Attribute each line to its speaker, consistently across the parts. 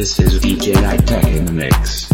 Speaker 1: This is DJ Tech in the mix.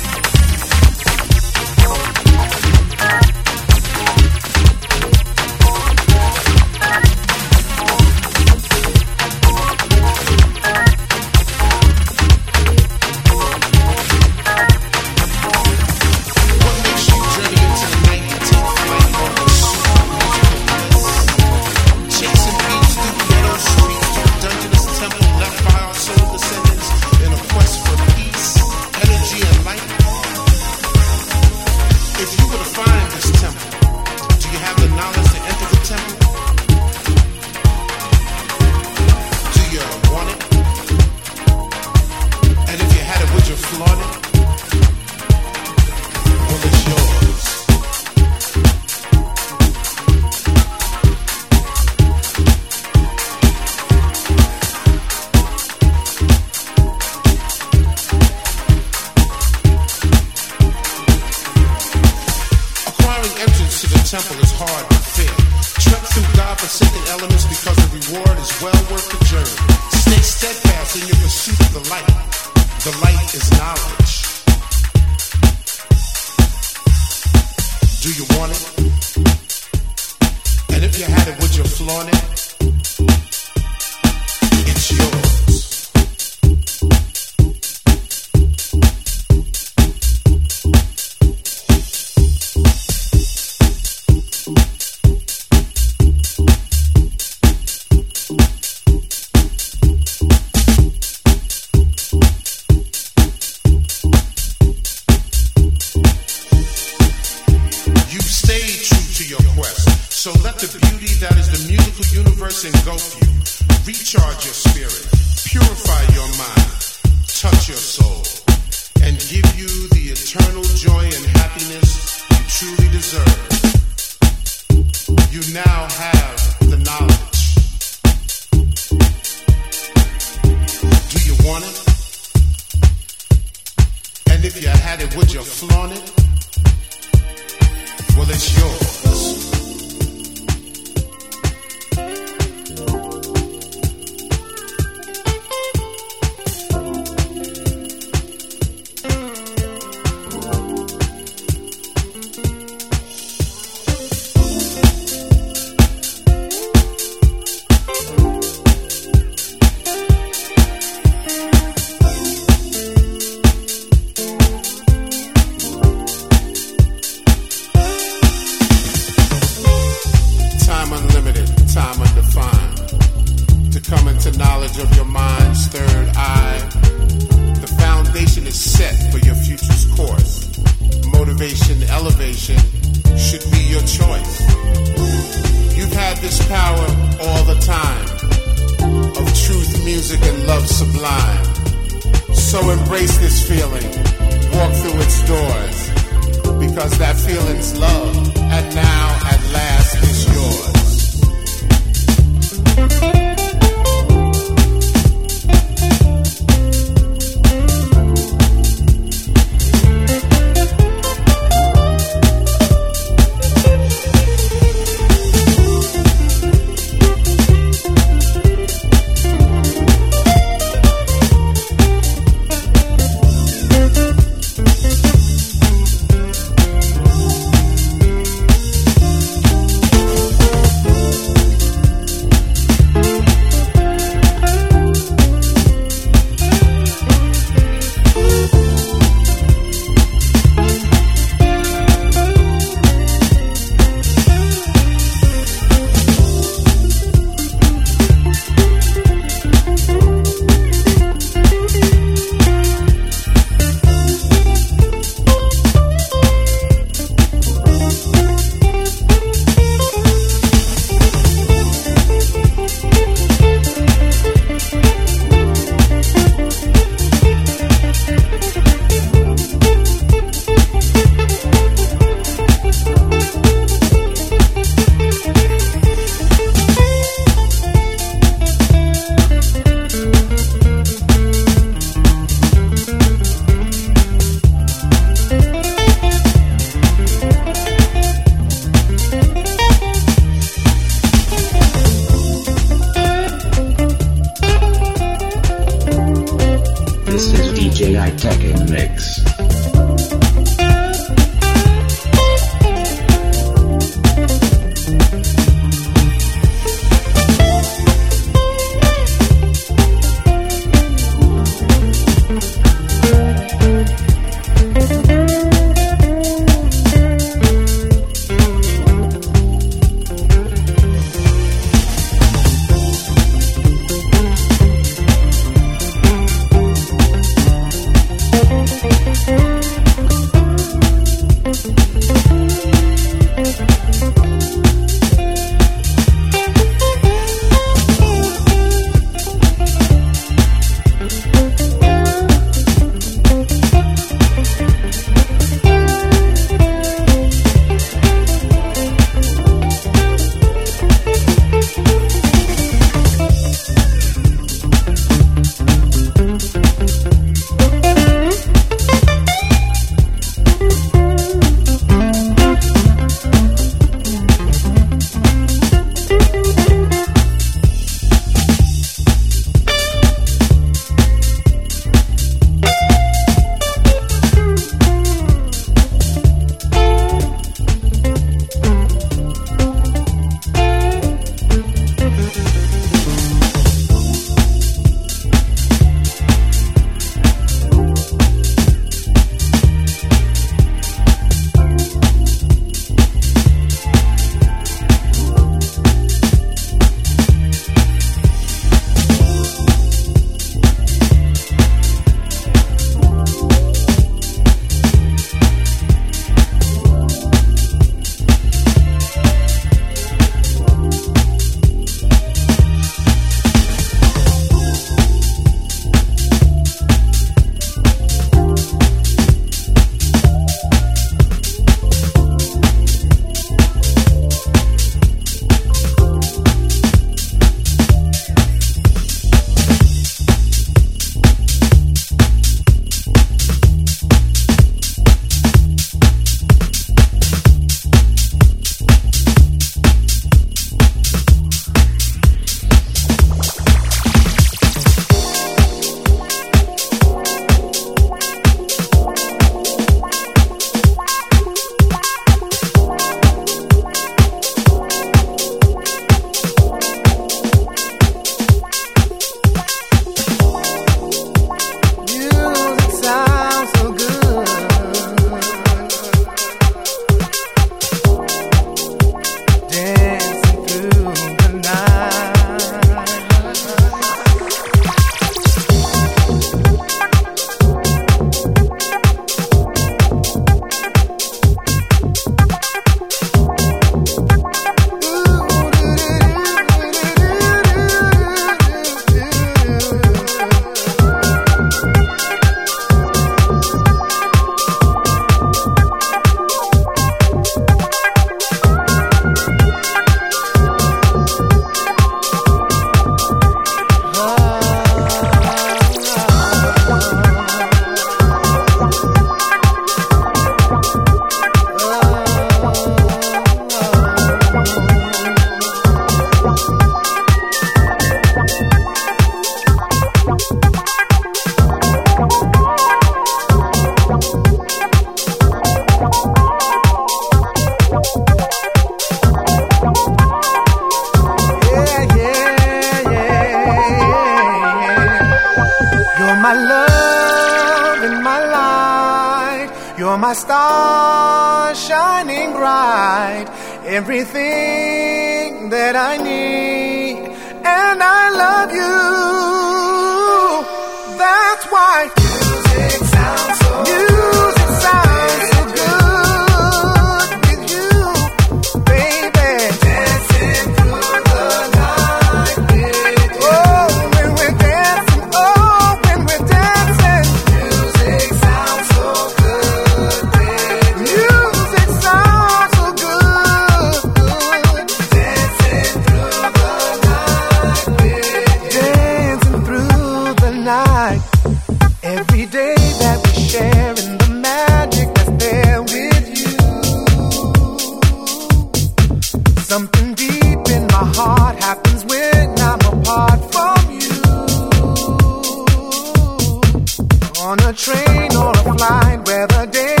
Speaker 2: A
Speaker 3: train or a flight, whether day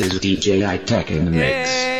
Speaker 4: is DJ I Tech in the mix.